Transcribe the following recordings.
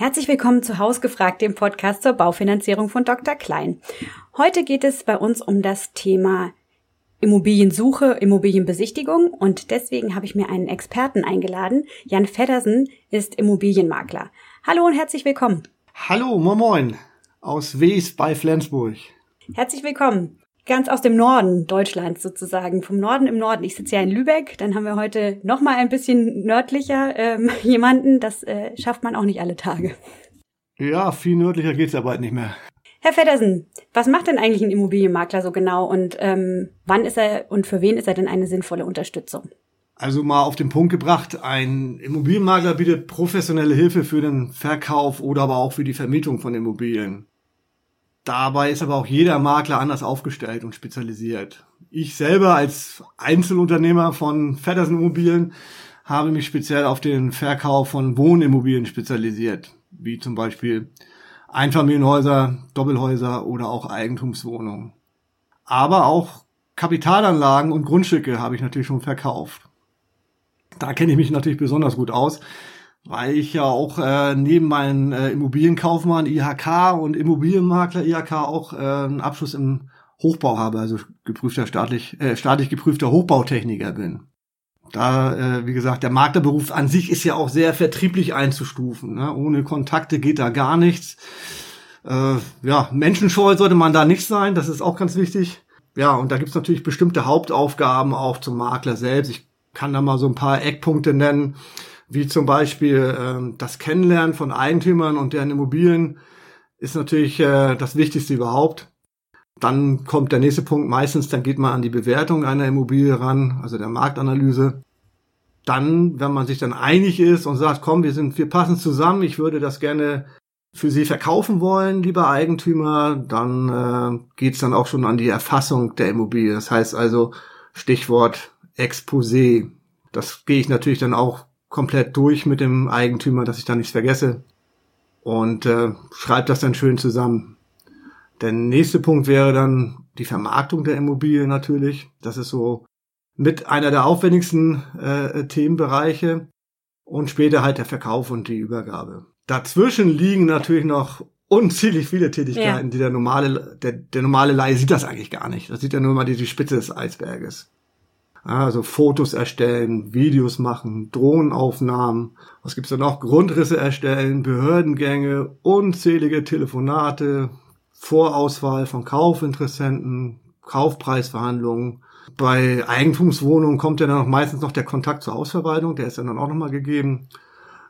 Herzlich willkommen zu Hausgefragt, dem Podcast zur Baufinanzierung von Dr. Klein. Heute geht es bei uns um das Thema Immobiliensuche, Immobilienbesichtigung und deswegen habe ich mir einen Experten eingeladen. Jan Feddersen ist Immobilienmakler. Hallo und herzlich willkommen. Hallo, moin moin, aus Wies bei Flensburg. Herzlich willkommen ganz aus dem Norden Deutschlands sozusagen, vom Norden im Norden. Ich sitze ja in Lübeck, dann haben wir heute noch mal ein bisschen nördlicher ähm, jemanden. Das äh, schafft man auch nicht alle Tage. Ja, viel nördlicher geht's ja bald nicht mehr. Herr Feddersen, was macht denn eigentlich ein Immobilienmakler so genau und ähm, wann ist er und für wen ist er denn eine sinnvolle Unterstützung? Also mal auf den Punkt gebracht, ein Immobilienmakler bietet professionelle Hilfe für den Verkauf oder aber auch für die Vermietung von Immobilien. Dabei ist aber auch jeder Makler anders aufgestellt und spezialisiert. Ich selber als Einzelunternehmer von Feddersen Immobilien habe mich speziell auf den Verkauf von Wohnimmobilien spezialisiert, wie zum Beispiel Einfamilienhäuser, Doppelhäuser oder auch Eigentumswohnungen. Aber auch Kapitalanlagen und Grundstücke habe ich natürlich schon verkauft. Da kenne ich mich natürlich besonders gut aus, weil ich ja auch äh, neben meinem äh, Immobilienkaufmann IHK und Immobilienmakler IHK auch äh, einen Abschluss im Hochbau habe, also geprüfter staatlich, äh, staatlich geprüfter Hochbautechniker bin. Da, äh, wie gesagt, der Maklerberuf an sich ist ja auch sehr vertrieblich einzustufen. Ne? Ohne Kontakte geht da gar nichts. Äh, ja, menschenscheu sollte man da nicht sein, das ist auch ganz wichtig. Ja, und da gibt's natürlich bestimmte Hauptaufgaben auch zum Makler selbst. Ich kann da mal so ein paar Eckpunkte nennen wie zum Beispiel ähm, das Kennenlernen von Eigentümern und deren Immobilien ist natürlich äh, das Wichtigste überhaupt. Dann kommt der nächste Punkt meistens, dann geht man an die Bewertung einer Immobilie ran, also der Marktanalyse. Dann, wenn man sich dann einig ist und sagt, komm, wir sind, wir passen zusammen, ich würde das gerne für Sie verkaufen wollen, lieber Eigentümer, dann äh, geht's dann auch schon an die Erfassung der Immobilie. Das heißt also Stichwort Exposé. Das gehe ich natürlich dann auch komplett durch mit dem Eigentümer, dass ich da nichts vergesse und äh, schreibe das dann schön zusammen. Der nächste Punkt wäre dann die Vermarktung der Immobilie natürlich. Das ist so mit einer der aufwendigsten äh, Themenbereiche und später halt der Verkauf und die Übergabe. Dazwischen liegen natürlich noch unzählig viele Tätigkeiten, ja. die der normale, der, der normale Laie sieht das eigentlich gar nicht. Das sieht ja nur mal die, die Spitze des Eisberges. Also Fotos erstellen, Videos machen, Drohnenaufnahmen. Was gibt's da noch? Grundrisse erstellen, Behördengänge, unzählige Telefonate, Vorauswahl von Kaufinteressenten, Kaufpreisverhandlungen. Bei Eigentumswohnungen kommt ja dann auch meistens noch der Kontakt zur Hausverwaltung, der ist dann auch nochmal gegeben.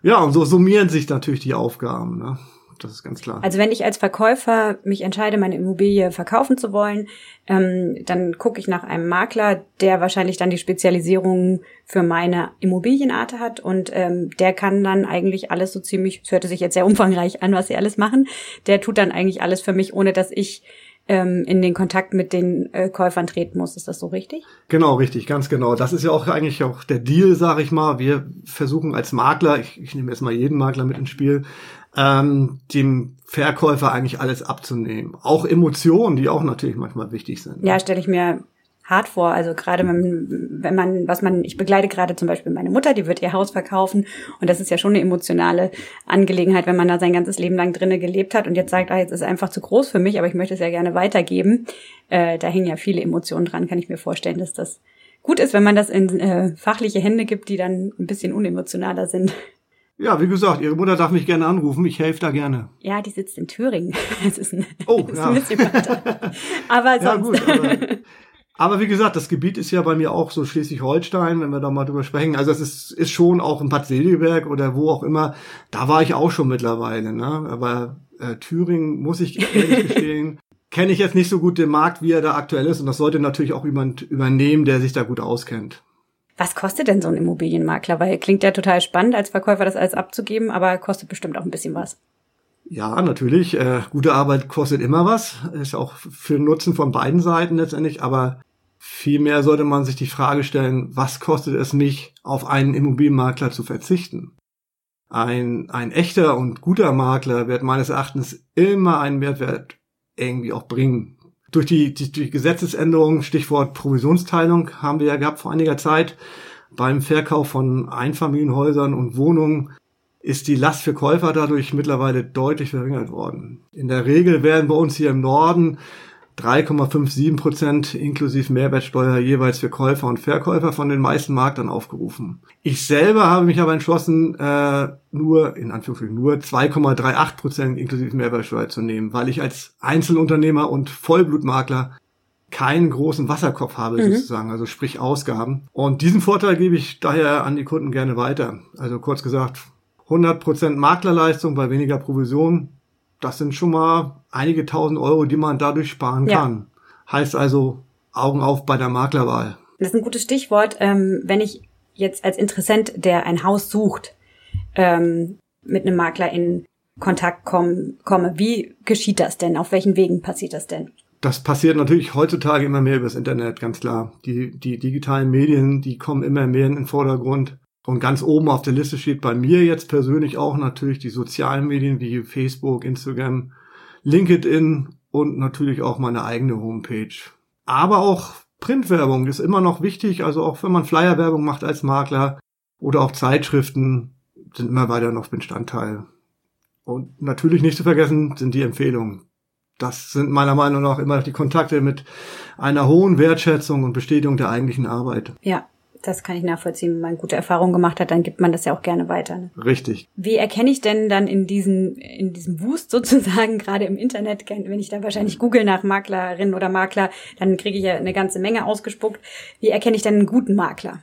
Ja, und so summieren sich natürlich die Aufgaben. Ne? Das ist ganz klar. Also wenn ich als Verkäufer mich entscheide, meine Immobilie verkaufen zu wollen, ähm, dann gucke ich nach einem Makler, der wahrscheinlich dann die Spezialisierung für meine Immobilienart hat und ähm, der kann dann eigentlich alles so ziemlich, es hörte sich jetzt sehr umfangreich an, was sie alles machen, der tut dann eigentlich alles für mich, ohne dass ich ähm, in den Kontakt mit den äh, Käufern treten muss. Ist das so richtig? Genau, richtig, ganz genau. Das ist ja auch eigentlich auch der Deal, sage ich mal. Wir versuchen als Makler, ich, ich nehme jetzt mal jeden Makler mit ins Spiel, ähm, dem Verkäufer eigentlich alles abzunehmen. Auch Emotionen, die auch natürlich manchmal wichtig sind. Ja, stelle ich mir hart vor. Also gerade wenn, wenn man, was man, ich begleite gerade zum Beispiel meine Mutter, die wird ihr Haus verkaufen und das ist ja schon eine emotionale Angelegenheit, wenn man da sein ganzes Leben lang drinnen gelebt hat und jetzt sagt, ah, jetzt ist es einfach zu groß für mich, aber ich möchte es ja gerne weitergeben. Äh, da hängen ja viele Emotionen dran, kann ich mir vorstellen, dass das gut ist, wenn man das in äh, fachliche Hände gibt, die dann ein bisschen unemotionaler sind. Ja, wie gesagt, Ihre Mutter darf mich gerne anrufen. Ich helfe da gerne. Ja, die sitzt in Thüringen. Das ist ein, oh, das ist ja. ein bisschen weiter. Aber sonst. Ja, gut, aber, aber, wie gesagt, das Gebiet ist ja bei mir auch so Schleswig-Holstein, wenn wir da mal drüber sprechen. Also es ist, ist schon auch in Bad Segeberg oder wo auch immer. Da war ich auch schon mittlerweile. Ne? Aber äh, Thüringen, muss ich ehrlich gestehen, kenne ich jetzt nicht so gut den Markt, wie er da aktuell ist. Und das sollte natürlich auch jemand übernehmen, der sich da gut auskennt. Was kostet denn so ein Immobilienmakler? Weil klingt ja total spannend, als Verkäufer das alles abzugeben, aber kostet bestimmt auch ein bisschen was. Ja, natürlich. Äh, gute Arbeit kostet immer was. Ist auch für den Nutzen von beiden Seiten letztendlich. Aber vielmehr sollte man sich die Frage stellen, was kostet es mich, auf einen Immobilienmakler zu verzichten? Ein, ein echter und guter Makler wird meines Erachtens immer einen Mehrwert irgendwie auch bringen durch die, die, die Gesetzesänderung, Stichwort Provisionsteilung, haben wir ja gehabt vor einiger Zeit beim Verkauf von Einfamilienhäusern und Wohnungen ist die Last für Käufer dadurch mittlerweile deutlich verringert worden. In der Regel werden bei uns hier im Norden 3,57 Prozent inklusive Mehrwertsteuer jeweils für Käufer und Verkäufer von den meisten Maklern aufgerufen. Ich selber habe mich aber entschlossen, äh, nur, in Anführungsstrichen, nur 2,38 Prozent inklusive Mehrwertsteuer zu nehmen, weil ich als Einzelunternehmer und Vollblutmakler keinen großen Wasserkopf habe mhm. sozusagen, also sprich Ausgaben. Und diesen Vorteil gebe ich daher an die Kunden gerne weiter. Also kurz gesagt, 100% Maklerleistung bei weniger Provision, das sind schon mal einige tausend Euro, die man dadurch sparen ja. kann. Heißt also Augen auf bei der Maklerwahl. Das ist ein gutes Stichwort. Ähm, wenn ich jetzt als Interessent, der ein Haus sucht, ähm, mit einem Makler in Kontakt komm, komme, wie geschieht das denn? Auf welchen Wegen passiert das denn? Das passiert natürlich heutzutage immer mehr übers Internet, ganz klar. Die, die digitalen Medien, die kommen immer mehr in den Vordergrund. Und ganz oben auf der Liste steht bei mir jetzt persönlich auch natürlich die sozialen Medien wie Facebook, Instagram, LinkedIn und natürlich auch meine eigene Homepage. Aber auch Printwerbung ist immer noch wichtig, also auch wenn man Flyerwerbung macht als Makler oder auch Zeitschriften sind immer weiter noch Bestandteil. Und natürlich nicht zu vergessen sind die Empfehlungen. Das sind meiner Meinung nach immer die Kontakte mit einer hohen Wertschätzung und Bestätigung der eigentlichen Arbeit. Ja, das kann ich nachvollziehen. Wenn man gute Erfahrungen gemacht hat, dann gibt man das ja auch gerne weiter. Ne? Richtig. Wie erkenne ich denn dann in diesem, in diesem Wust sozusagen, gerade im Internet, wenn ich da wahrscheinlich google nach Maklerin oder Makler, dann kriege ich ja eine ganze Menge ausgespuckt. Wie erkenne ich denn einen guten Makler?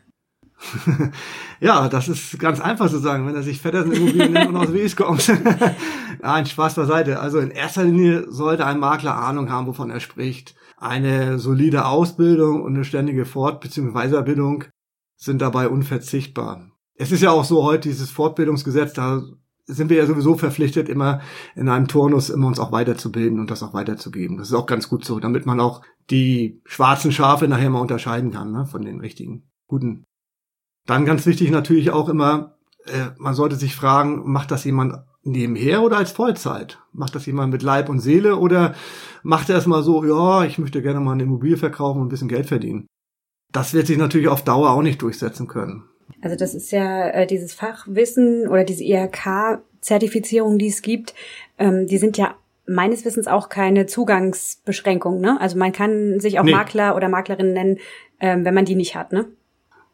ja, das ist ganz einfach zu sagen, wenn er sich Feddersen Immobilien nennt und aus Wies kommt. Nein, Spaß beiseite. Also in erster Linie sollte ein Makler Ahnung haben, wovon er spricht. Eine solide Ausbildung und eine ständige Fort- bzw. Weiterbildung sind dabei unverzichtbar. Es ist ja auch so heute dieses Fortbildungsgesetz, da sind wir ja sowieso verpflichtet, immer in einem Turnus immer uns auch weiterzubilden und das auch weiterzugeben. Das ist auch ganz gut so, damit man auch die schwarzen Schafe nachher mal unterscheiden kann ne, von den richtigen, guten. Dann ganz wichtig natürlich auch immer, äh, man sollte sich fragen, macht das jemand nebenher oder als Vollzeit? Macht das jemand mit Leib und Seele oder macht er es mal so, ja, ich möchte gerne mal eine Immobilie verkaufen und ein bisschen Geld verdienen? Das wird sich natürlich auf Dauer auch nicht durchsetzen können. Also das ist ja äh, dieses Fachwissen oder diese IHK-Zertifizierung, die es gibt, ähm, die sind ja meines Wissens auch keine Zugangsbeschränkung. Ne? Also man kann sich auch nee. Makler oder Maklerin nennen, ähm, wenn man die nicht hat. Ne?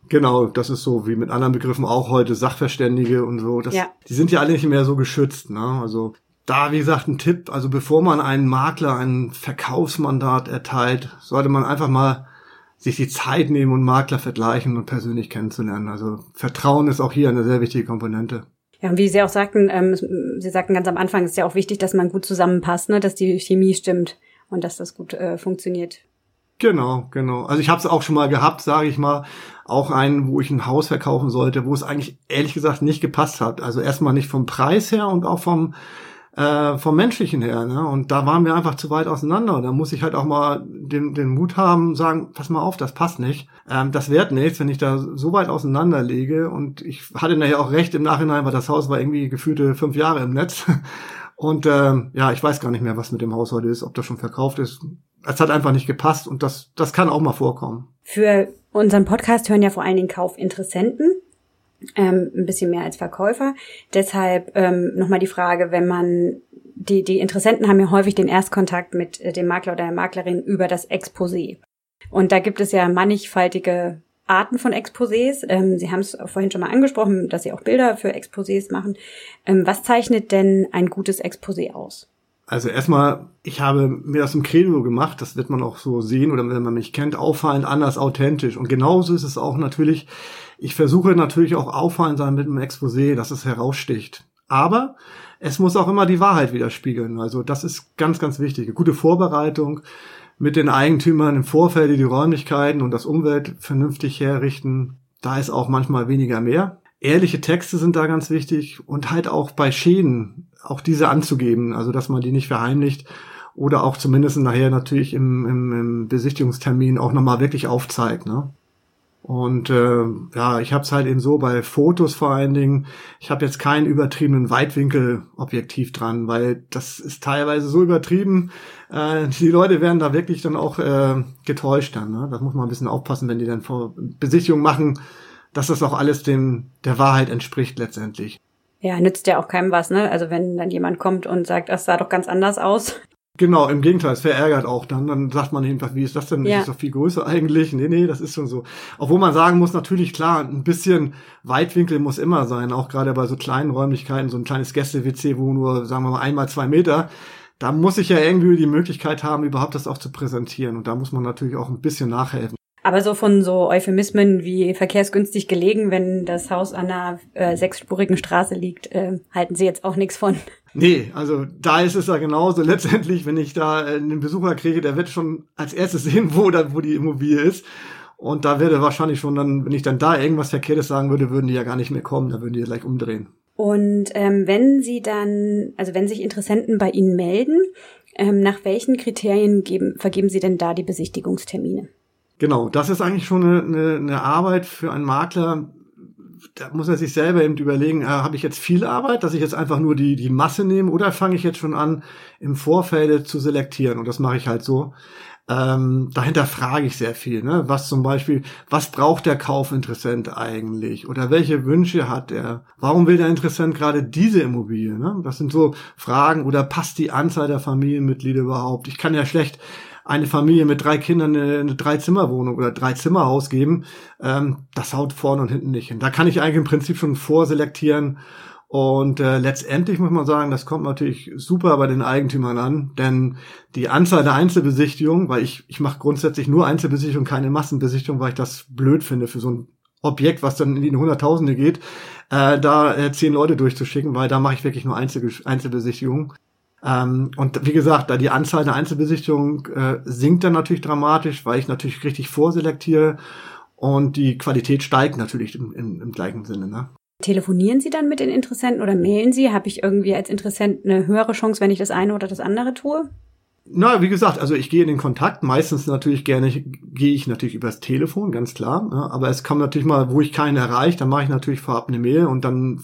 Genau, das ist so wie mit anderen Begriffen auch heute Sachverständige und so. Das, ja. Die sind ja alle nicht mehr so geschützt. Ne? Also da, wie gesagt, ein Tipp. Also bevor man einen Makler ein Verkaufsmandat erteilt, sollte man einfach mal sich die Zeit nehmen und Makler vergleichen und persönlich kennenzulernen. Also Vertrauen ist auch hier eine sehr wichtige Komponente. Ja, und wie Sie auch sagten, ähm, Sie sagten ganz am Anfang, ist ja auch wichtig, dass man gut zusammenpasst, ne? dass die Chemie stimmt und dass das gut äh, funktioniert. Genau, genau. Also ich habe es auch schon mal gehabt, sage ich mal, auch einen, wo ich ein Haus verkaufen sollte, wo es eigentlich ehrlich gesagt nicht gepasst hat. Also erstmal nicht vom Preis her und auch vom äh, vom Menschlichen her. Ne? Und da waren wir einfach zu weit auseinander. Und da muss ich halt auch mal den, den Mut haben, sagen, pass mal auf, das passt nicht. Ähm, das wird nichts, wenn ich da so weit auseinander lege. Und ich hatte nachher auch recht im Nachhinein, weil das Haus war irgendwie gefühlte fünf Jahre im Netz. Und ähm, ja, ich weiß gar nicht mehr, was mit dem Haus heute ist, ob das schon verkauft ist. Es hat einfach nicht gepasst und das, das kann auch mal vorkommen. Für unseren Podcast hören ja vor allen Dingen Kaufinteressenten ähm, ein bisschen mehr als Verkäufer. Deshalb ähm, nochmal die Frage, wenn man die, die Interessenten haben ja häufig den Erstkontakt mit äh, dem Makler oder der Maklerin über das Exposé. Und da gibt es ja mannigfaltige Arten von Exposés. Ähm, Sie haben es vorhin schon mal angesprochen, dass Sie auch Bilder für Exposés machen. Ähm, was zeichnet denn ein gutes Exposé aus? Also erstmal, ich habe mir das im Credo gemacht, das wird man auch so sehen oder wenn man mich kennt, auffallend, anders, authentisch. Und genauso ist es auch natürlich, ich versuche natürlich auch auffallend sein mit einem Exposé, dass es heraussticht. Aber es muss auch immer die Wahrheit widerspiegeln. Also das ist ganz, ganz wichtig. Eine gute Vorbereitung mit den Eigentümern im Vorfeld die Räumlichkeiten und das Umwelt vernünftig herrichten. Da ist auch manchmal weniger mehr. Ehrliche Texte sind da ganz wichtig und halt auch bei Schäden auch diese anzugeben, also dass man die nicht verheimlicht oder auch zumindest nachher natürlich im, im, im Besichtigungstermin auch nochmal wirklich aufzeigt. Ne? Und äh, ja, ich habe es halt eben so bei Fotos vor allen Dingen, ich habe jetzt keinen übertriebenen Weitwinkelobjektiv dran, weil das ist teilweise so übertrieben, äh, die Leute werden da wirklich dann auch äh, getäuscht dann. Ne? Das muss man ein bisschen aufpassen, wenn die dann vor Besichtigung machen, dass das auch alles dem der Wahrheit entspricht letztendlich. Ja, nützt ja auch keinem was, ne? Also wenn dann jemand kommt und sagt, das sah doch ganz anders aus. Genau, im Gegenteil, es verärgert auch dann. Dann sagt man einfach, wie ist das denn? Ja. Ist doch viel größer eigentlich. Nee, nee, das ist schon so. Obwohl man sagen muss, natürlich klar, ein bisschen Weitwinkel muss immer sein, auch gerade bei so kleinen Räumlichkeiten, so ein kleines Gäste-WC, wo nur, sagen wir mal, einmal zwei Meter. Da muss ich ja irgendwie die Möglichkeit haben, überhaupt das auch zu präsentieren. Und da muss man natürlich auch ein bisschen nachhelfen. Aber so von so Euphemismen wie verkehrsgünstig gelegen, wenn das Haus an einer äh, sechsspurigen Straße liegt, äh, halten Sie jetzt auch nichts von. Nee, also da ist es ja genauso. Letztendlich, wenn ich da einen Besucher kriege, der wird schon als erstes sehen, wo, da, wo die Immobilie ist. Und da würde wahrscheinlich schon dann, wenn ich dann da irgendwas Verkehrtes sagen würde, würden die ja gar nicht mehr kommen, da würden die ja gleich umdrehen. Und ähm, wenn Sie dann, also wenn sich Interessenten bei Ihnen melden, ähm, nach welchen Kriterien geben, vergeben Sie denn da die Besichtigungstermine? Genau, das ist eigentlich schon eine, eine, eine Arbeit für einen Makler. Da muss er sich selber eben überlegen, äh, habe ich jetzt viel Arbeit, dass ich jetzt einfach nur die, die Masse nehme oder fange ich jetzt schon an, im Vorfeld zu selektieren? Und das mache ich halt so. Ähm, dahinter frage ich sehr viel, ne? Was zum Beispiel, was braucht der Kaufinteressent eigentlich? Oder welche Wünsche hat er? Warum will der Interessent gerade diese Immobilie? Ne? Das sind so Fragen. Oder passt die Anzahl der Familienmitglieder überhaupt? Ich kann ja schlecht eine Familie mit drei Kindern eine, eine Drei-Zimmer-Wohnung oder Drei-Zimmer-Haus geben, ähm, das haut vorne und hinten nicht hin. Da kann ich eigentlich im Prinzip schon vorselektieren. Und äh, letztendlich muss man sagen, das kommt natürlich super bei den Eigentümern an, denn die Anzahl der Einzelbesichtigungen, weil ich, ich mache grundsätzlich nur Einzelbesichtigungen, keine Massenbesichtigung, weil ich das blöd finde für so ein Objekt, was dann in die Hunderttausende geht, äh, da äh, zehn Leute durchzuschicken, weil da mache ich wirklich nur Einzel Einzelbesichtigungen. Ähm, und wie gesagt, da die Anzahl der Einzelbesichtigungen äh, sinkt dann natürlich dramatisch, weil ich natürlich richtig vorselektiere und die Qualität steigt natürlich im, im, im gleichen Sinne. Ne? Telefonieren Sie dann mit den Interessenten oder mailen Sie? Habe ich irgendwie als Interessent eine höhere Chance, wenn ich das eine oder das andere tue? Na, wie gesagt, also ich gehe in den Kontakt. Meistens natürlich gerne gehe ich natürlich übers Telefon, ganz klar. Ja, aber es kommt natürlich mal, wo ich keinen erreiche, dann mache ich natürlich vorab eine Mail und dann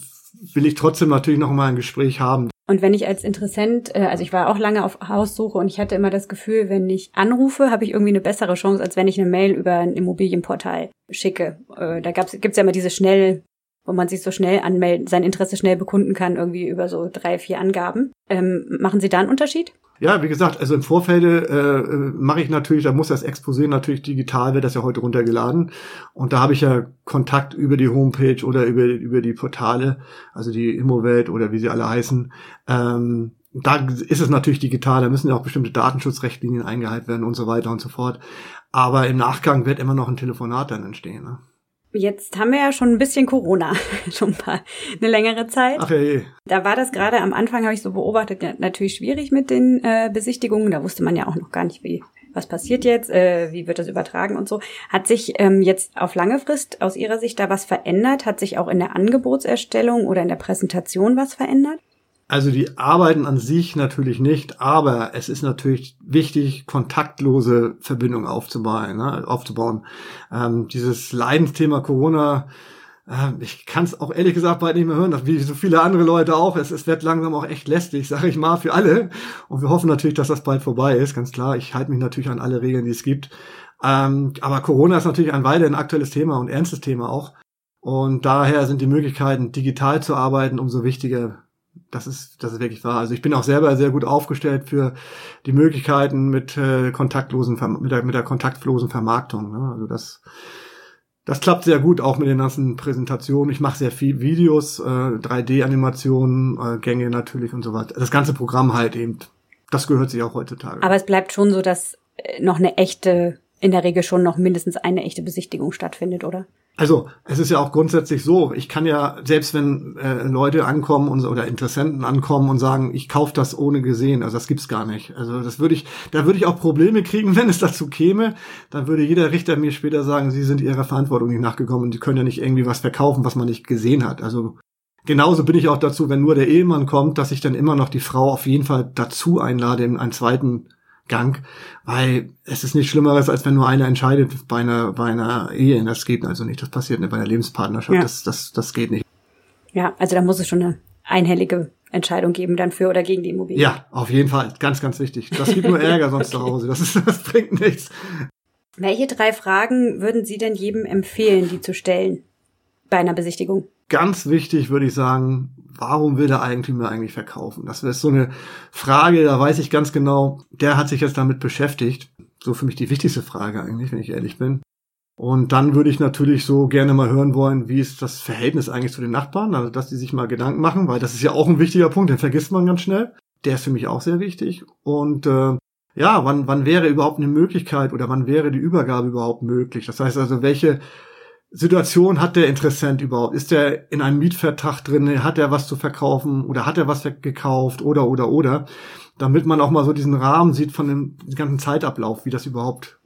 will ich trotzdem natürlich noch mal ein Gespräch haben. Und wenn ich als Interessent, äh, also ich war auch lange auf Haussuche und ich hatte immer das Gefühl, wenn ich anrufe, habe ich irgendwie eine bessere Chance, als wenn ich eine Mail über ein Immobilienportal schicke. Äh, da gibt's gibt's ja immer diese schnell, wo man sich so schnell anmelden, sein Interesse schnell bekunden kann, irgendwie über so drei, vier Angaben. Ähm, machen Sie da einen Unterschied? Ja, wie gesagt, also im Vorfeld äh, mache ich natürlich, da muss das Exposé natürlich digital, wird das ja heute runtergeladen. Und da habe ich ja Kontakt über die Homepage oder über, über die Portale, also die Immowelt oder wie sie alle heißen. Ähm, da ist es natürlich digital, da müssen ja auch bestimmte Datenschutzrechtlinien eingehalten werden und so weiter und so fort. Aber im Nachgang wird immer noch ein Telefonat dann entstehen. Ne? Jetzt haben wir ja schon ein bisschen Corona, schon ein paar, eine längere Zeit. Ach hey. Da war das gerade am Anfang, habe ich so beobachtet, natürlich schwierig mit den äh, Besichtigungen. Da wusste man ja auch noch gar nicht, wie was passiert jetzt, äh, wie wird das übertragen und so. Hat sich ähm, jetzt auf lange Frist aus Ihrer Sicht da was verändert? Hat sich auch in der Angebotserstellung oder in der Präsentation was verändert? Also die arbeiten an sich natürlich nicht, aber es ist natürlich wichtig, kontaktlose Verbindungen aufzubauen. Ne, aufzubauen. Ähm, dieses Leidensthema Corona, äh, ich kann es auch ehrlich gesagt bald nicht mehr hören, wie so viele andere Leute auch. Es, es wird langsam auch echt lästig, sage ich mal, für alle. Und wir hoffen natürlich, dass das bald vorbei ist, ganz klar. Ich halte mich natürlich an alle Regeln, die es gibt. Ähm, aber Corona ist natürlich ein weiterhin aktuelles Thema und ernstes Thema auch. Und daher sind die Möglichkeiten, digital zu arbeiten, umso wichtiger das ist, das ist wirklich wahr. Also ich bin auch selber sehr gut aufgestellt für die Möglichkeiten mit äh, kontaktlosen, mit der, mit der kontaktlosen Vermarktung. Ne? Also das, das klappt sehr gut, auch mit den ganzen Präsentationen. Ich mache sehr viel Videos, äh, 3D-Animationen, äh, Gänge natürlich und so weiter. Das ganze Programm halt eben. Das gehört sich auch heutzutage. Aber es bleibt schon so, dass äh, noch eine echte, in der Regel schon noch mindestens eine echte Besichtigung stattfindet, oder? Also es ist ja auch grundsätzlich so, ich kann ja, selbst wenn äh, Leute ankommen und, oder Interessenten ankommen und sagen, ich kaufe das ohne gesehen, also das gibt's gar nicht. Also das würde ich, da würde ich auch Probleme kriegen, wenn es dazu käme. Dann würde jeder Richter mir später sagen, sie sind ihrer Verantwortung nicht nachgekommen und die können ja nicht irgendwie was verkaufen, was man nicht gesehen hat. Also genauso bin ich auch dazu, wenn nur der Ehemann kommt, dass ich dann immer noch die Frau auf jeden Fall dazu einlade in einen zweiten Gang, weil es ist nicht Schlimmeres, als wenn nur einer entscheidet bei einer, bei einer Ehe. Das geht also nicht. Das passiert nicht bei einer Lebenspartnerschaft. Ja. Das, das, das geht nicht. Ja, also da muss es schon eine einhellige Entscheidung geben dann für oder gegen die Immobilie. Ja, auf jeden Fall. Ganz, ganz wichtig. Das gibt nur Ärger sonst okay. zu Hause. Das, ist, das bringt nichts. Welche drei Fragen würden Sie denn jedem empfehlen, die zu stellen bei einer Besichtigung? Ganz wichtig würde ich sagen, warum will der Eigentümer eigentlich verkaufen? Das ist so eine Frage, da weiß ich ganz genau, der hat sich jetzt damit beschäftigt. So für mich die wichtigste Frage eigentlich, wenn ich ehrlich bin. Und dann würde ich natürlich so gerne mal hören wollen, wie ist das Verhältnis eigentlich zu den Nachbarn, also dass die sich mal Gedanken machen, weil das ist ja auch ein wichtiger Punkt, den vergisst man ganz schnell. Der ist für mich auch sehr wichtig. Und äh, ja, wann, wann wäre überhaupt eine Möglichkeit oder wann wäre die Übergabe überhaupt möglich? Das heißt also, welche Situation hat der Interessent überhaupt? Ist er in einem Mietvertrag drin? Hat er was zu verkaufen oder hat er was gekauft oder oder oder? Damit man auch mal so diesen Rahmen sieht von dem ganzen Zeitablauf, wie das überhaupt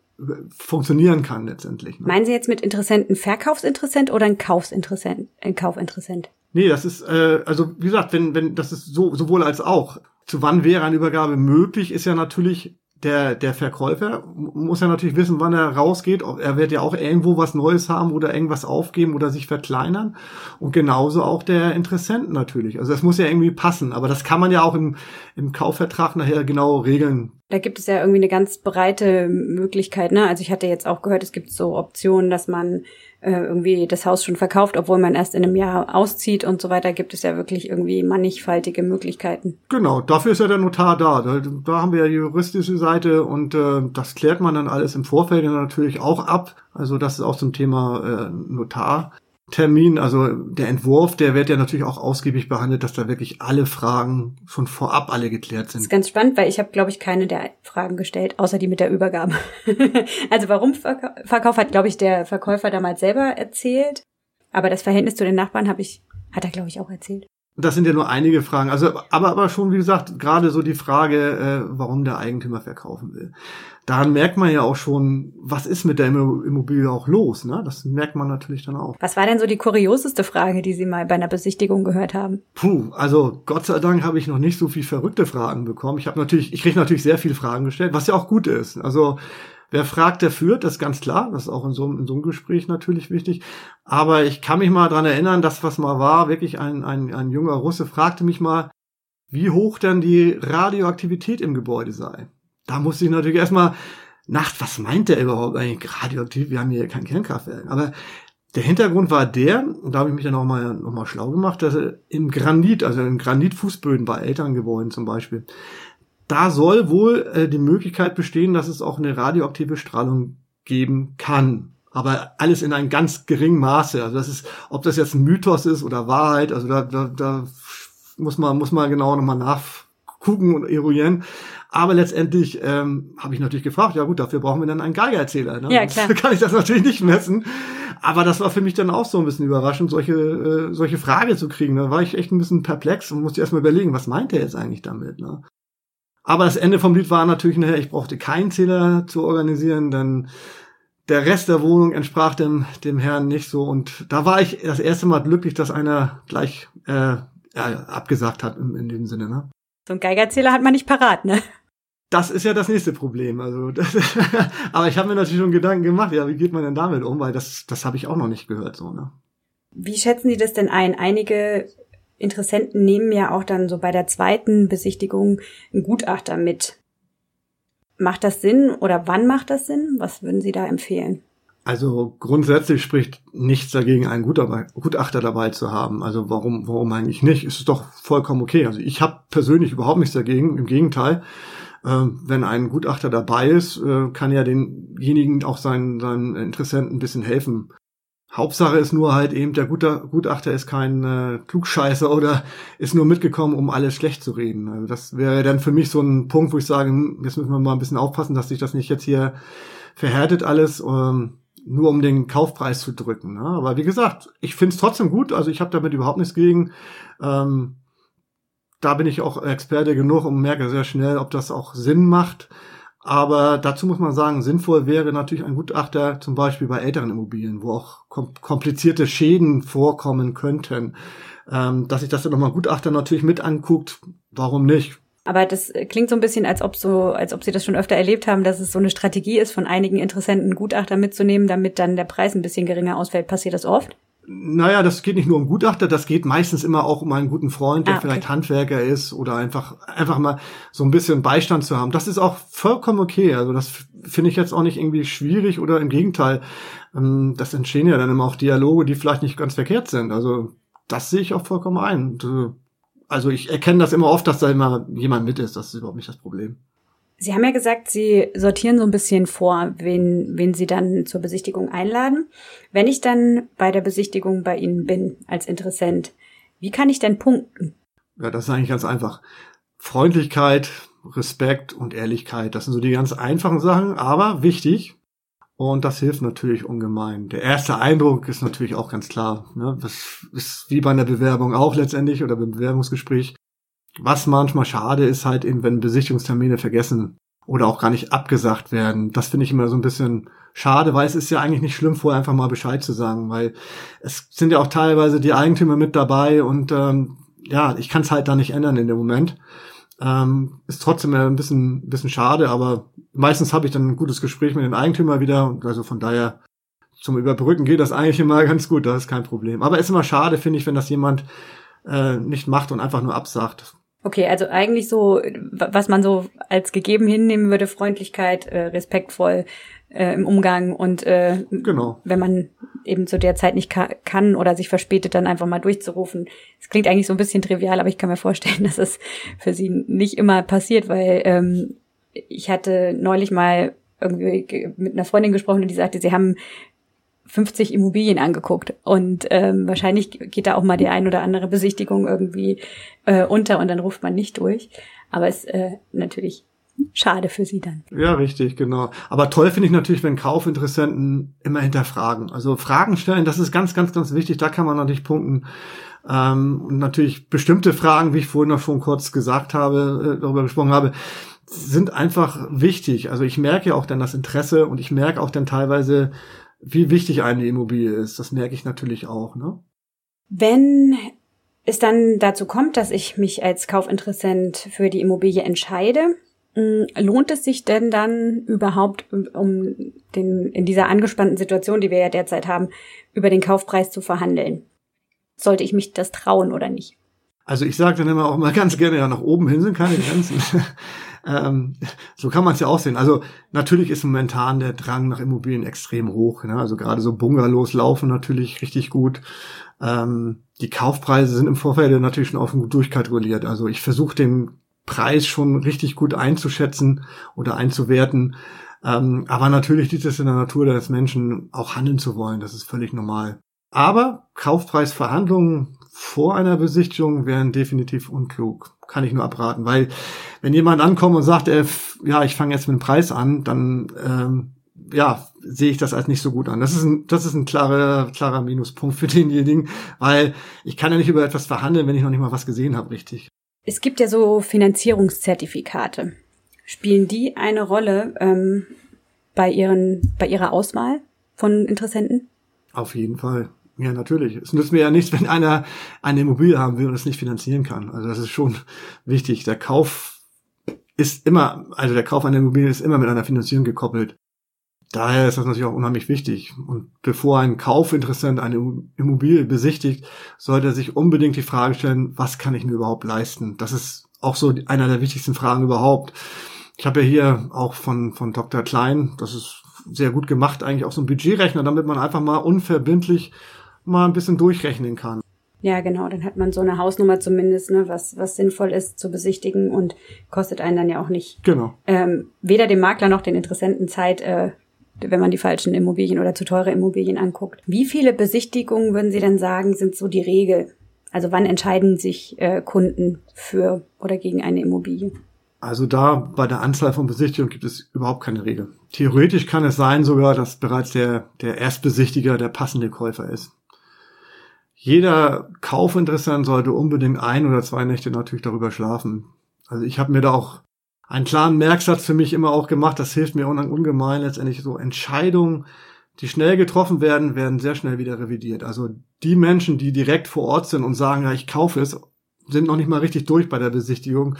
funktionieren kann letztendlich. Ne? Meinen Sie jetzt mit Interessenten Verkaufsinteressent oder ein Kaufsinteressent? Ein Kaufinteressent? Nee, das ist äh, also wie gesagt, wenn wenn das ist so sowohl als auch. Zu wann wäre eine Übergabe möglich, ist ja natürlich der, der Verkäufer muss ja natürlich wissen, wann er rausgeht. Er wird ja auch irgendwo was Neues haben oder irgendwas aufgeben oder sich verkleinern. Und genauso auch der Interessent natürlich. Also das muss ja irgendwie passen. Aber das kann man ja auch im, im Kaufvertrag nachher genau regeln. Da gibt es ja irgendwie eine ganz breite Möglichkeit. Ne? Also ich hatte jetzt auch gehört, es gibt so Optionen, dass man irgendwie das Haus schon verkauft, obwohl man erst in einem Jahr auszieht und so weiter, gibt es ja wirklich irgendwie mannigfaltige Möglichkeiten. Genau, dafür ist ja der Notar da. Da, da haben wir ja die juristische Seite und äh, das klärt man dann alles im Vorfeld natürlich auch ab. Also das ist auch zum Thema äh, Notar. Termin, also der Entwurf, der wird ja natürlich auch ausgiebig behandelt, dass da wirklich alle Fragen schon vorab alle geklärt sind. Das ist ganz spannend, weil ich habe, glaube ich, keine der Fragen gestellt, außer die mit der Übergabe. also warum Verkauf hat, glaube ich, der Verkäufer damals selber erzählt. Aber das Verhältnis zu den Nachbarn habe ich, hat er, glaube ich, auch erzählt. Das sind ja nur einige Fragen. Also, aber, aber schon, wie gesagt, gerade so die Frage, äh, warum der Eigentümer verkaufen will. Daran merkt man ja auch schon, was ist mit der Immobilie auch los, ne? Das merkt man natürlich dann auch. Was war denn so die kurioseste Frage, die Sie mal bei einer Besichtigung gehört haben? Puh, also Gott sei Dank habe ich noch nicht so viel verrückte Fragen bekommen. Ich habe natürlich, ich kriege natürlich sehr viele Fragen gestellt, was ja auch gut ist. Also Wer fragt, der führt, das ist ganz klar. Das ist auch in so, in so einem Gespräch natürlich wichtig. Aber ich kann mich mal dran erinnern, dass was mal war, wirklich ein, ein, ein junger Russe fragte mich mal, wie hoch denn die Radioaktivität im Gebäude sei. Da musste ich natürlich erstmal Nacht, was meint der überhaupt eigentlich radioaktiv? Wir haben hier kein Kernkraftwerk. Aber der Hintergrund war der, und da habe ich mich dann auch mal, noch mal schlau gemacht, dass im Granit, also in Granitfußböden bei Elterngebäuden zum Beispiel, da soll wohl äh, die Möglichkeit bestehen, dass es auch eine radioaktive Strahlung geben kann. Aber alles in einem ganz geringen Maße. Also das ist, ob das jetzt ein Mythos ist oder Wahrheit, also da, da, da muss man, muss man genau nochmal nachgucken und eruieren. Aber letztendlich ähm, habe ich natürlich gefragt, ja gut, dafür brauchen wir dann einen Geigererzähler. Ne? Ja, klar. kann ich das natürlich nicht messen. Aber das war für mich dann auch so ein bisschen überraschend, solche, äh, solche Frage zu kriegen. Da war ich echt ein bisschen perplex und musste erstmal überlegen, was meint er jetzt eigentlich damit? Ne? Aber das Ende vom Lied war natürlich nachher, ich brauchte keinen Zähler zu organisieren, denn der Rest der Wohnung entsprach dem, dem Herrn nicht so. Und da war ich das erste Mal glücklich, dass einer gleich äh, ja, abgesagt hat in, in dem Sinne. Ne? So ein Geigerzähler hat man nicht parat, ne? Das ist ja das nächste Problem. Also, das, aber ich habe mir natürlich schon Gedanken gemacht, ja, wie geht man denn damit um? Weil das, das habe ich auch noch nicht gehört, so, ne? Wie schätzen Sie das denn ein? Einige Interessenten nehmen ja auch dann so bei der zweiten Besichtigung einen Gutachter mit. Macht das Sinn oder wann macht das Sinn? Was würden Sie da empfehlen? Also grundsätzlich spricht nichts dagegen, einen Gutachter dabei zu haben. Also warum, warum eigentlich nicht? Ist es doch vollkommen okay. Also ich habe persönlich überhaupt nichts dagegen. Im Gegenteil, äh, wenn ein Gutachter dabei ist, äh, kann ja denjenigen auch seinen, seinen Interessenten ein bisschen helfen, Hauptsache ist nur halt eben, der Gutachter ist kein äh, Klugscheißer oder ist nur mitgekommen, um alles schlecht zu reden. Also das wäre dann für mich so ein Punkt, wo ich sage, hm, jetzt müssen wir mal ein bisschen aufpassen, dass sich das nicht jetzt hier verhärtet alles, ähm, nur um den Kaufpreis zu drücken. Ne? Aber wie gesagt, ich finde es trotzdem gut, also ich habe damit überhaupt nichts gegen. Ähm, da bin ich auch Experte genug und merke sehr schnell, ob das auch Sinn macht. Aber dazu muss man sagen, sinnvoll wäre natürlich ein Gutachter zum Beispiel bei älteren Immobilien, wo auch komplizierte Schäden vorkommen könnten. Ähm, dass sich das dann nochmal Gutachter natürlich mit anguckt, warum nicht? Aber das klingt so ein bisschen, als ob so, als ob Sie das schon öfter erlebt haben, dass es so eine Strategie ist, von einigen Interessenten Gutachter mitzunehmen, damit dann der Preis ein bisschen geringer ausfällt. Passiert das oft? Naja, das geht nicht nur um Gutachter, das geht meistens immer auch um einen guten Freund, der ah, okay. vielleicht Handwerker ist oder einfach, einfach mal so ein bisschen Beistand zu haben. Das ist auch vollkommen okay. Also das finde ich jetzt auch nicht irgendwie schwierig oder im Gegenteil. Ähm, das entstehen ja dann immer auch Dialoge, die vielleicht nicht ganz verkehrt sind. Also das sehe ich auch vollkommen ein. Äh, also ich erkenne das immer oft, dass da immer jemand mit ist. Das ist überhaupt nicht das Problem. Sie haben ja gesagt, Sie sortieren so ein bisschen vor, wen, wen Sie dann zur Besichtigung einladen. Wenn ich dann bei der Besichtigung bei Ihnen bin als Interessent, wie kann ich denn punkten? Ja, das ist eigentlich ganz einfach. Freundlichkeit, Respekt und Ehrlichkeit, das sind so die ganz einfachen Sachen, aber wichtig. Und das hilft natürlich ungemein. Der erste Eindruck ist natürlich auch ganz klar. Ne? Das ist wie bei einer Bewerbung auch letztendlich oder beim Bewerbungsgespräch. Was manchmal schade ist halt eben, wenn Besichtigungstermine vergessen oder auch gar nicht abgesagt werden. Das finde ich immer so ein bisschen schade, weil es ist ja eigentlich nicht schlimm, vorher einfach mal Bescheid zu sagen, weil es sind ja auch teilweise die Eigentümer mit dabei und ähm, ja, ich kann es halt da nicht ändern in dem Moment. Ähm, ist trotzdem ein bisschen, bisschen schade, aber meistens habe ich dann ein gutes Gespräch mit den Eigentümer wieder. Also von daher zum Überbrücken geht das eigentlich immer ganz gut, das ist kein Problem. Aber es ist immer schade, finde ich, wenn das jemand äh, nicht macht und einfach nur absagt. Okay, also eigentlich so, was man so als gegeben hinnehmen würde, Freundlichkeit, äh, respektvoll äh, im Umgang und äh, genau. wenn man eben zu der Zeit nicht ka kann oder sich verspätet, dann einfach mal durchzurufen. Es klingt eigentlich so ein bisschen trivial, aber ich kann mir vorstellen, dass es für sie nicht immer passiert, weil ähm, ich hatte neulich mal irgendwie mit einer Freundin gesprochen und die sagte, sie haben 50 Immobilien angeguckt und ähm, wahrscheinlich geht da auch mal die ein oder andere Besichtigung irgendwie äh, unter und dann ruft man nicht durch. Aber es äh, natürlich schade für sie dann. Ja, richtig, genau. Aber toll finde ich natürlich, wenn Kaufinteressenten immer hinterfragen. Also Fragen stellen, das ist ganz, ganz, ganz wichtig. Da kann man natürlich punkten. Ähm, und natürlich bestimmte Fragen, wie ich vorhin noch schon kurz gesagt habe, äh, darüber gesprochen habe, sind einfach wichtig. Also ich merke ja auch dann das Interesse und ich merke auch dann teilweise, wie wichtig eine Immobilie ist. Das merke ich natürlich auch. Ne? Wenn es dann dazu kommt, dass ich mich als Kaufinteressent für die Immobilie entscheide, mm, lohnt es sich denn dann überhaupt, um den, in dieser angespannten Situation, die wir ja derzeit haben, über den Kaufpreis zu verhandeln? Sollte ich mich das trauen oder nicht? Also ich sage dann immer auch mal ganz gerne, ja, nach oben hin sind keine Grenzen. Ähm, so kann man es ja auch sehen. Also natürlich ist momentan der Drang nach Immobilien extrem hoch. Ne? Also gerade so Bungalows laufen natürlich richtig gut. Ähm, die Kaufpreise sind im Vorfeld natürlich schon offen gut durchkalkuliert. Also ich versuche den Preis schon richtig gut einzuschätzen oder einzuwerten. Ähm, aber natürlich liegt es in der Natur des Menschen, auch handeln zu wollen. Das ist völlig normal. Aber Kaufpreisverhandlungen vor einer Besichtigung wären definitiv unklug. Kann ich nur abraten, weil wenn jemand ankommt und sagt, äh, ja, ich fange jetzt mit dem Preis an, dann ähm, ja, sehe ich das als nicht so gut an. Das ist ein, das ist ein klarer, klarer Minuspunkt für denjenigen, weil ich kann ja nicht über etwas verhandeln, wenn ich noch nicht mal was gesehen habe, richtig. Es gibt ja so Finanzierungszertifikate. Spielen die eine Rolle ähm, bei ihren, bei ihrer Auswahl von Interessenten? Auf jeden Fall. Ja, natürlich. Es nützt mir ja nichts, wenn einer eine Immobilie haben will und es nicht finanzieren kann. Also das ist schon wichtig. Der Kauf ist immer, also der Kauf einer Immobilie ist immer mit einer Finanzierung gekoppelt. Daher ist das natürlich auch unheimlich wichtig. Und bevor ein Kaufinteressent eine Immobilie besichtigt, sollte er sich unbedingt die Frage stellen, was kann ich mir überhaupt leisten? Das ist auch so einer der wichtigsten Fragen überhaupt. Ich habe ja hier auch von, von Dr. Klein, das ist sehr gut gemacht, eigentlich auch so ein Budgetrechner, damit man einfach mal unverbindlich mal ein bisschen durchrechnen kann. Ja, genau, dann hat man so eine Hausnummer zumindest, ne, was, was sinnvoll ist zu besichtigen und kostet einen dann ja auch nicht. Genau. Ähm, weder dem Makler noch den Interessenten Zeit, äh, wenn man die falschen Immobilien oder zu teure Immobilien anguckt. Wie viele Besichtigungen würden Sie denn sagen, sind so die Regel? Also wann entscheiden sich äh, Kunden für oder gegen eine Immobilie? Also da bei der Anzahl von Besichtigungen gibt es überhaupt keine Regel. Theoretisch kann es sein sogar, dass bereits der, der Erstbesichtiger der passende Käufer ist jeder Kaufinteressent sollte unbedingt ein oder zwei Nächte natürlich darüber schlafen. Also ich habe mir da auch einen klaren Merksatz für mich immer auch gemacht. Das hilft mir ungemein letztendlich so Entscheidungen, die schnell getroffen werden, werden sehr schnell wieder revidiert. Also die Menschen, die direkt vor Ort sind und sagen, ja, ich kaufe es, sind noch nicht mal richtig durch bei der Besichtigung.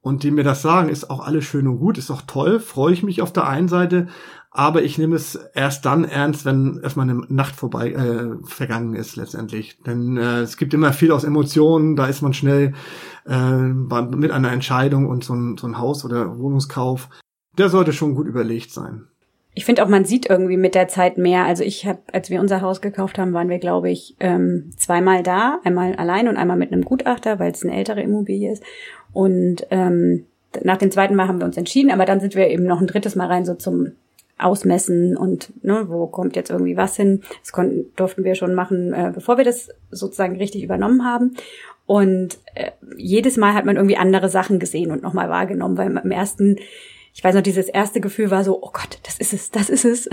Und die mir das sagen, ist auch alles schön und gut, ist auch toll, freue ich mich auf der einen Seite, aber ich nehme es erst dann ernst, wenn erstmal eine Nacht vorbei äh, vergangen ist letztendlich. Denn äh, es gibt immer viel aus Emotionen, da ist man schnell äh, mit einer Entscheidung und so ein, so ein Haus- oder Wohnungskauf, der sollte schon gut überlegt sein. ich finde auch, man sieht irgendwie mit der Zeit mehr. Also ich habe, als wir unser Haus gekauft haben, waren wir, glaube ich, ähm, zweimal da, einmal allein und einmal mit einem Gutachter, weil es eine ältere Immobilie ist. Und ähm, nach dem zweiten Mal haben wir uns entschieden, aber dann sind wir eben noch ein drittes Mal rein so zum Ausmessen und ne, wo kommt jetzt irgendwie was hin. Das konnten, durften wir schon machen, äh, bevor wir das sozusagen richtig übernommen haben. Und äh, jedes Mal hat man irgendwie andere Sachen gesehen und nochmal wahrgenommen, weil im ersten ich weiß noch, dieses erste Gefühl war so, oh Gott, das ist es, das ist es.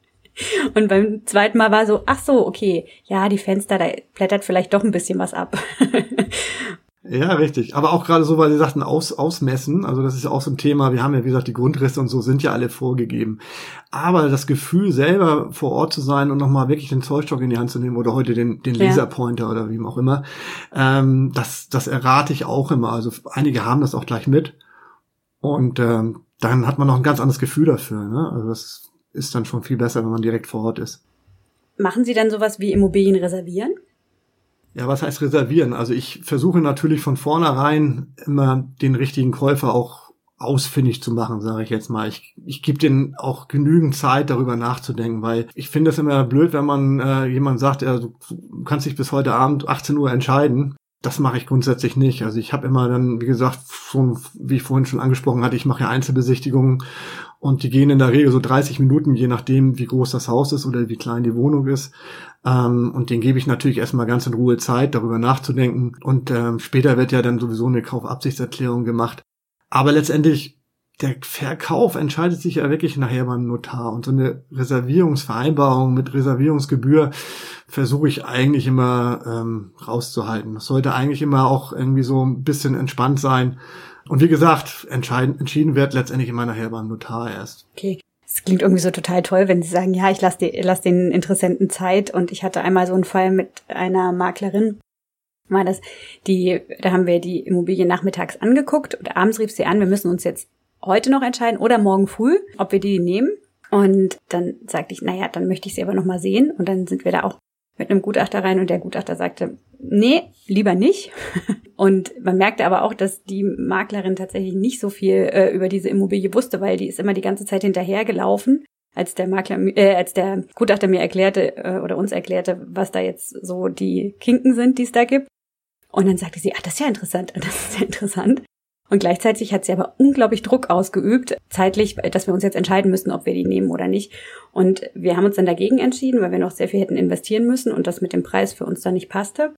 Und beim zweiten Mal war so, ach so, okay, ja, die Fenster, da blättert vielleicht doch ein bisschen was ab. Ja, richtig. Aber auch gerade so, weil Sie sagten, aus, ausmessen, also das ist ja auch so ein Thema, wir haben ja, wie gesagt, die Grundrisse und so sind ja alle vorgegeben. Aber das Gefühl, selber vor Ort zu sein und nochmal wirklich den Zollstock in die Hand zu nehmen oder heute den, den Laserpointer ja. oder wie auch immer, ähm, das, das errate ich auch immer. Also einige haben das auch gleich mit. Und ähm, dann hat man noch ein ganz anderes Gefühl dafür. Ne? Also das ist dann schon viel besser, wenn man direkt vor Ort ist. Machen Sie dann sowas wie Immobilien reservieren? Ja, was heißt reservieren? Also ich versuche natürlich von vornherein immer den richtigen Käufer auch ausfindig zu machen, sage ich jetzt mal. Ich, ich gebe denen auch genügend Zeit, darüber nachzudenken, weil ich finde es immer blöd, wenn man äh, jemand sagt, ja, du kannst dich bis heute Abend 18 Uhr entscheiden das mache ich grundsätzlich nicht. Also ich habe immer dann, wie gesagt, schon, wie ich vorhin schon angesprochen hatte, ich mache ja Einzelbesichtigungen und die gehen in der Regel so 30 Minuten, je nachdem, wie groß das Haus ist oder wie klein die Wohnung ist. Ähm, und den gebe ich natürlich erstmal ganz in Ruhe Zeit, darüber nachzudenken. Und ähm, später wird ja dann sowieso eine Kaufabsichtserklärung gemacht. Aber letztendlich der Verkauf entscheidet sich ja wirklich nachher beim Notar. Und so eine Reservierungsvereinbarung mit Reservierungsgebühr versuche ich eigentlich immer ähm, rauszuhalten. Das sollte eigentlich immer auch irgendwie so ein bisschen entspannt sein. Und wie gesagt, entscheiden, entschieden wird letztendlich immer nachher beim Notar erst. Okay. Es klingt irgendwie so total toll, wenn Sie sagen, ja, ich lasse lass den Interessenten Zeit. Und ich hatte einmal so einen Fall mit einer Maklerin, war das, die, da haben wir die Immobilie nachmittags angeguckt und abends rief sie an, wir müssen uns jetzt heute noch entscheiden oder morgen früh, ob wir die nehmen. Und dann sagte ich, naja, dann möchte ich sie aber noch mal sehen. Und dann sind wir da auch mit einem Gutachter rein und der Gutachter sagte, nee, lieber nicht. Und man merkte aber auch, dass die Maklerin tatsächlich nicht so viel äh, über diese Immobilie wusste, weil die ist immer die ganze Zeit hinterhergelaufen, als der Makler, äh, als der Gutachter mir erklärte äh, oder uns erklärte, was da jetzt so die Kinken sind, die es da gibt. Und dann sagte sie, ah, das ist ja interessant, das ist ja interessant. Und gleichzeitig hat sie aber unglaublich Druck ausgeübt, zeitlich, dass wir uns jetzt entscheiden müssen, ob wir die nehmen oder nicht. Und wir haben uns dann dagegen entschieden, weil wir noch sehr viel hätten investieren müssen und das mit dem Preis für uns dann nicht passte.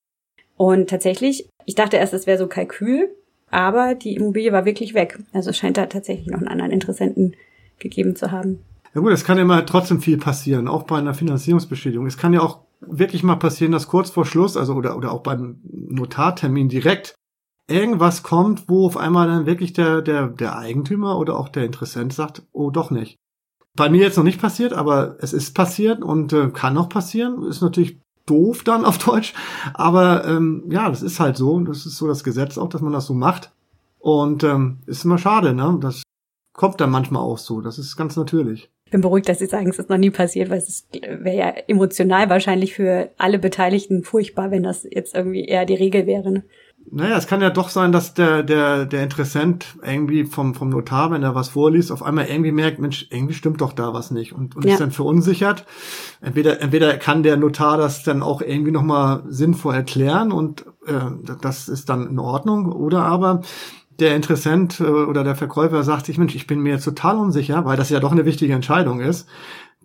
Und tatsächlich, ich dachte erst, es wäre so Kalkül, aber die Immobilie war wirklich weg. Also es scheint da tatsächlich noch einen anderen Interessenten gegeben zu haben. Ja gut, es kann immer trotzdem viel passieren, auch bei einer Finanzierungsbestätigung. Es kann ja auch wirklich mal passieren, dass kurz vor Schluss, also oder, oder auch beim Notartermin direkt irgendwas kommt, wo auf einmal dann wirklich der, der, der Eigentümer oder auch der Interessent sagt, oh, doch nicht. Bei mir jetzt noch nicht passiert, aber es ist passiert und äh, kann noch passieren. Ist natürlich doof dann auf Deutsch, aber ähm, ja, das ist halt so. Das ist so das Gesetz auch, dass man das so macht. Und ähm, ist immer schade, ne? Das kommt dann manchmal auch so. Das ist ganz natürlich. Ich bin beruhigt, dass Sie sagen, es ist noch nie passiert, weil es wäre ja emotional wahrscheinlich für alle Beteiligten furchtbar, wenn das jetzt irgendwie eher die Regel wäre. Ne? Naja, es kann ja doch sein, dass der, der, der Interessent irgendwie vom, vom Notar, wenn er was vorliest, auf einmal irgendwie merkt, Mensch, irgendwie stimmt doch da was nicht und, und ja. ist dann verunsichert. Entweder, entweder kann der Notar das dann auch irgendwie nochmal sinnvoll erklären und äh, das ist dann in Ordnung, oder aber der Interessent äh, oder der Verkäufer sagt sich, Mensch, ich bin mir jetzt total unsicher, weil das ja doch eine wichtige Entscheidung ist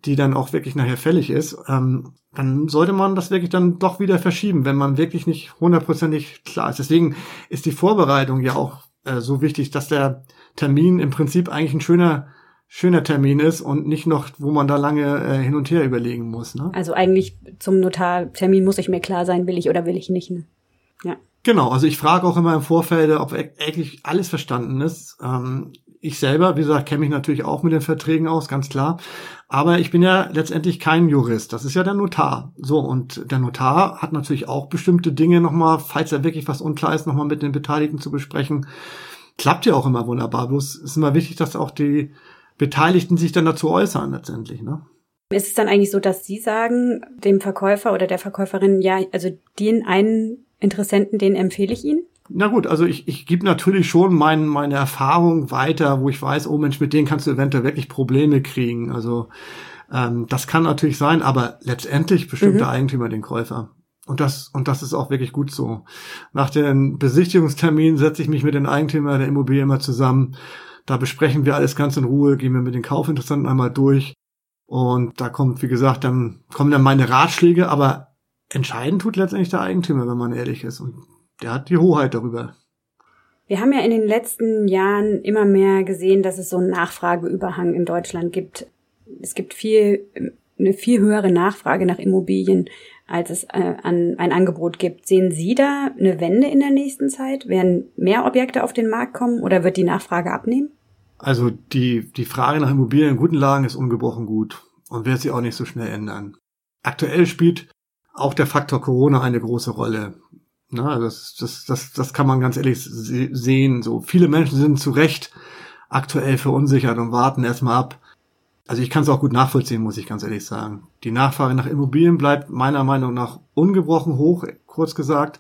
die dann auch wirklich nachher fällig ist, ähm, dann sollte man das wirklich dann doch wieder verschieben, wenn man wirklich nicht hundertprozentig klar ist. Deswegen ist die Vorbereitung ja auch äh, so wichtig, dass der Termin im Prinzip eigentlich ein schöner schöner Termin ist und nicht noch, wo man da lange äh, hin und her überlegen muss. Ne? Also eigentlich zum Notartermin muss ich mir klar sein, will ich oder will ich nicht. Ne? Ja. Genau, also ich frage auch immer im Vorfeld, ob eigentlich alles verstanden ist. Ähm, ich selber, wie gesagt, kenne mich natürlich auch mit den Verträgen aus, ganz klar. Aber ich bin ja letztendlich kein Jurist. Das ist ja der Notar. So, und der Notar hat natürlich auch bestimmte Dinge nochmal, falls er wirklich was unklar ist, nochmal mit den Beteiligten zu besprechen. Klappt ja auch immer wunderbar. Bloß ist immer wichtig, dass auch die Beteiligten sich dann dazu äußern letztendlich, ne? Ist es dann eigentlich so, dass Sie sagen, dem Verkäufer oder der Verkäuferin, ja, also den einen Interessenten, den empfehle ich Ihnen? Na gut, also ich, ich gebe natürlich schon mein, meine Erfahrung weiter, wo ich weiß, oh Mensch, mit denen kannst du eventuell wirklich Probleme kriegen. Also ähm, das kann natürlich sein, aber letztendlich bestimmt mhm. der Eigentümer den Käufer. Und das, und das ist auch wirklich gut so. Nach den Besichtigungsterminen setze ich mich mit den Eigentümern der Immobilie immer zusammen. Da besprechen wir alles ganz in Ruhe, gehen wir mit den Kaufinteressanten einmal durch. Und da kommt, wie gesagt, dann kommen dann meine Ratschläge, aber entscheiden tut letztendlich der Eigentümer, wenn man ehrlich ist. Und der hat die Hoheit darüber. Wir haben ja in den letzten Jahren immer mehr gesehen, dass es so einen Nachfrageüberhang in Deutschland gibt. Es gibt viel, eine viel höhere Nachfrage nach Immobilien als es äh, an ein Angebot gibt. Sehen Sie da eine Wende in der nächsten Zeit? Werden mehr Objekte auf den Markt kommen oder wird die Nachfrage abnehmen? Also die, die Frage nach Immobilien in guten Lagen ist ungebrochen gut und wird sich auch nicht so schnell ändern. Aktuell spielt auch der Faktor Corona eine große Rolle. Na, das, das, das, das kann man ganz ehrlich sehen. So viele Menschen sind zu Recht aktuell verunsichert und warten erstmal ab, also ich kann es auch gut nachvollziehen, muss ich ganz ehrlich sagen. Die Nachfrage nach Immobilien bleibt meiner Meinung nach ungebrochen hoch, kurz gesagt.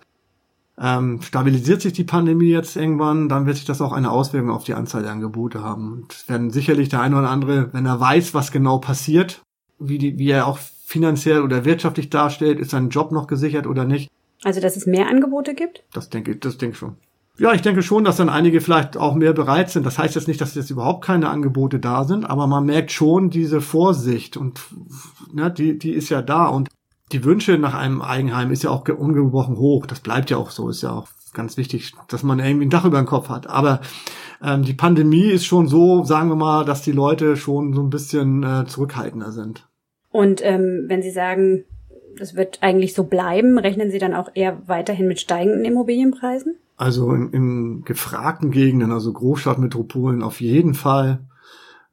Ähm, stabilisiert sich die Pandemie jetzt irgendwann, dann wird sich das auch eine Auswirkung auf die Anzahl der Angebote haben. Und werden sicherlich der eine oder andere, wenn er weiß, was genau passiert, wie, die, wie er auch finanziell oder wirtschaftlich darstellt, ist sein Job noch gesichert oder nicht. Also, dass es mehr Angebote gibt? Das denke ich, das denke ich schon. Ja, ich denke schon, dass dann einige vielleicht auch mehr bereit sind. Das heißt jetzt nicht, dass jetzt überhaupt keine Angebote da sind, aber man merkt schon diese Vorsicht und ne, die, die ist ja da und die Wünsche nach einem Eigenheim ist ja auch ungebrochen hoch. Das bleibt ja auch so, ist ja auch ganz wichtig, dass man irgendwie ein Dach über den Kopf hat. Aber ähm, die Pandemie ist schon so, sagen wir mal, dass die Leute schon so ein bisschen äh, zurückhaltender sind. Und ähm, wenn Sie sagen, das wird eigentlich so bleiben, rechnen Sie dann auch eher weiterhin mit steigenden Immobilienpreisen? Also in, in gefragten Gegenden, also Großstadtmetropolen auf jeden Fall.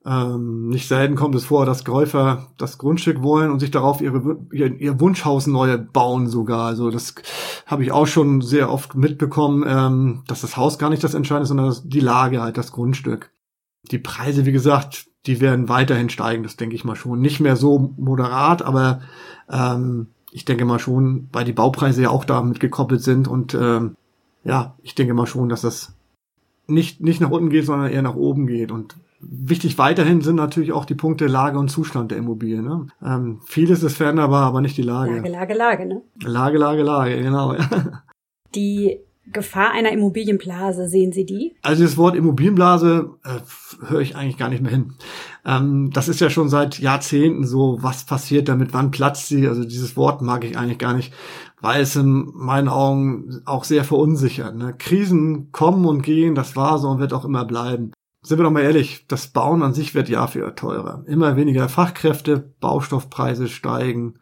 Ähm, nicht selten kommt es vor, dass Käufer das Grundstück wollen und sich darauf ihre, ihr, ihr Wunschhaus neu bauen sogar. Also das habe ich auch schon sehr oft mitbekommen, ähm, dass das Haus gar nicht das Entscheidende ist, sondern die Lage halt, das Grundstück. Die Preise, wie gesagt, die werden weiterhin steigen, das denke ich mal schon. Nicht mehr so moderat, aber ähm, ich denke mal schon, weil die Baupreise ja auch damit gekoppelt sind und ähm, ja, ich denke mal schon, dass das nicht, nicht nach unten geht, sondern eher nach oben geht. Und wichtig weiterhin sind natürlich auch die Punkte Lage und Zustand der Immobilie. Ne? Ähm, vieles ist veränderbar, aber nicht die Lage. Lage, Lage, Lage, ne? Lage, Lage, Lage, genau. Die Gefahr einer Immobilienblase, sehen Sie die? Also das Wort Immobilienblase äh, höre ich eigentlich gar nicht mehr hin. Ähm, das ist ja schon seit Jahrzehnten so, was passiert damit, wann platzt sie? Also dieses Wort mag ich eigentlich gar nicht, weil es in meinen Augen auch sehr verunsichert. Ne? Krisen kommen und gehen, das war so und wird auch immer bleiben. Sind wir doch mal ehrlich, das Bauen an sich wird Jahr für Jahr teurer. Immer weniger Fachkräfte, Baustoffpreise steigen.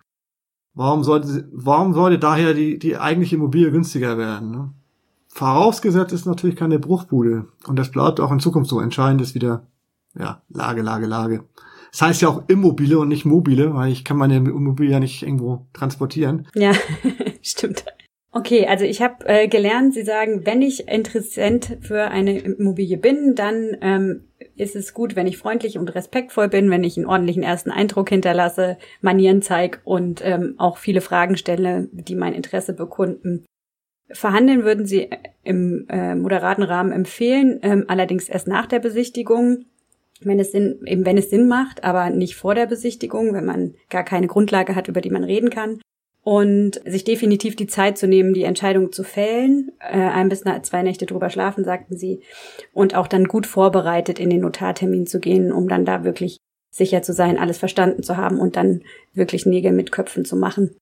Warum sollte, warum sollte daher die, die eigentliche Immobilie günstiger werden? Ne? Vorausgesetzt ist natürlich keine Bruchbude. Und das bleibt auch in Zukunft so. Entscheidend ist wieder, ja, Lage, Lage, Lage. Das heißt ja auch Immobile und nicht mobile, weil ich kann meine Immobilie ja nicht irgendwo transportieren. Ja, stimmt. Okay, also ich habe äh, gelernt, Sie sagen, wenn ich Interessent für eine Immobilie bin, dann ähm, ist es gut, wenn ich freundlich und respektvoll bin, wenn ich einen ordentlichen ersten Eindruck hinterlasse, Manieren zeige und ähm, auch viele Fragen stelle, die mein Interesse bekunden. Verhandeln würden Sie im äh, moderaten Rahmen empfehlen, ähm, allerdings erst nach der Besichtigung, wenn es Sinn, eben wenn es Sinn macht, aber nicht vor der Besichtigung, wenn man gar keine Grundlage hat, über die man reden kann. Und sich definitiv die Zeit zu nehmen, die Entscheidung zu fällen, äh, ein bis zwei Nächte drüber schlafen, sagten sie, und auch dann gut vorbereitet in den Notartermin zu gehen, um dann da wirklich sicher zu sein, alles verstanden zu haben und dann wirklich Nägel mit Köpfen zu machen.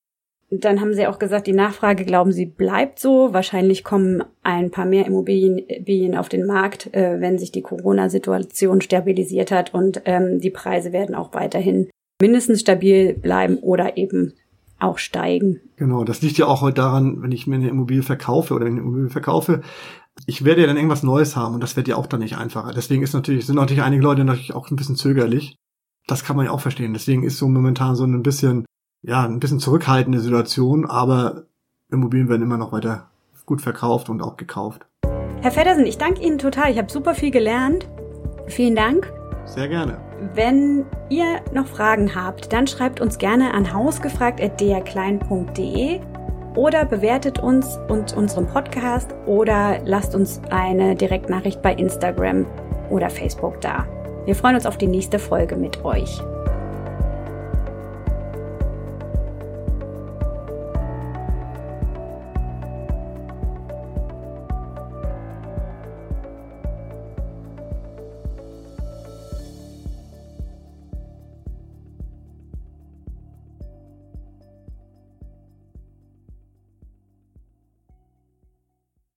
Dann haben Sie auch gesagt, die Nachfrage, glauben Sie, bleibt so. Wahrscheinlich kommen ein paar mehr Immobilien auf den Markt, äh, wenn sich die Corona-Situation stabilisiert hat und ähm, die Preise werden auch weiterhin mindestens stabil bleiben oder eben auch steigen. Genau, das liegt ja auch heute daran, wenn ich mir eine Immobilie verkaufe oder eine Immobilie verkaufe, ich werde ja dann irgendwas Neues haben und das wird ja auch dann nicht einfacher. Deswegen ist natürlich, sind natürlich einige Leute natürlich auch ein bisschen zögerlich. Das kann man ja auch verstehen. Deswegen ist so momentan so ein bisschen ja, ein bisschen zurückhaltende Situation, aber Immobilien werden immer noch weiter gut verkauft und auch gekauft. Herr Feddersen, ich danke Ihnen total. Ich habe super viel gelernt. Vielen Dank. Sehr gerne. Wenn ihr noch Fragen habt, dann schreibt uns gerne an hausgefragt.drklein.de oder bewertet uns und unseren Podcast oder lasst uns eine Direktnachricht bei Instagram oder Facebook da. Wir freuen uns auf die nächste Folge mit euch.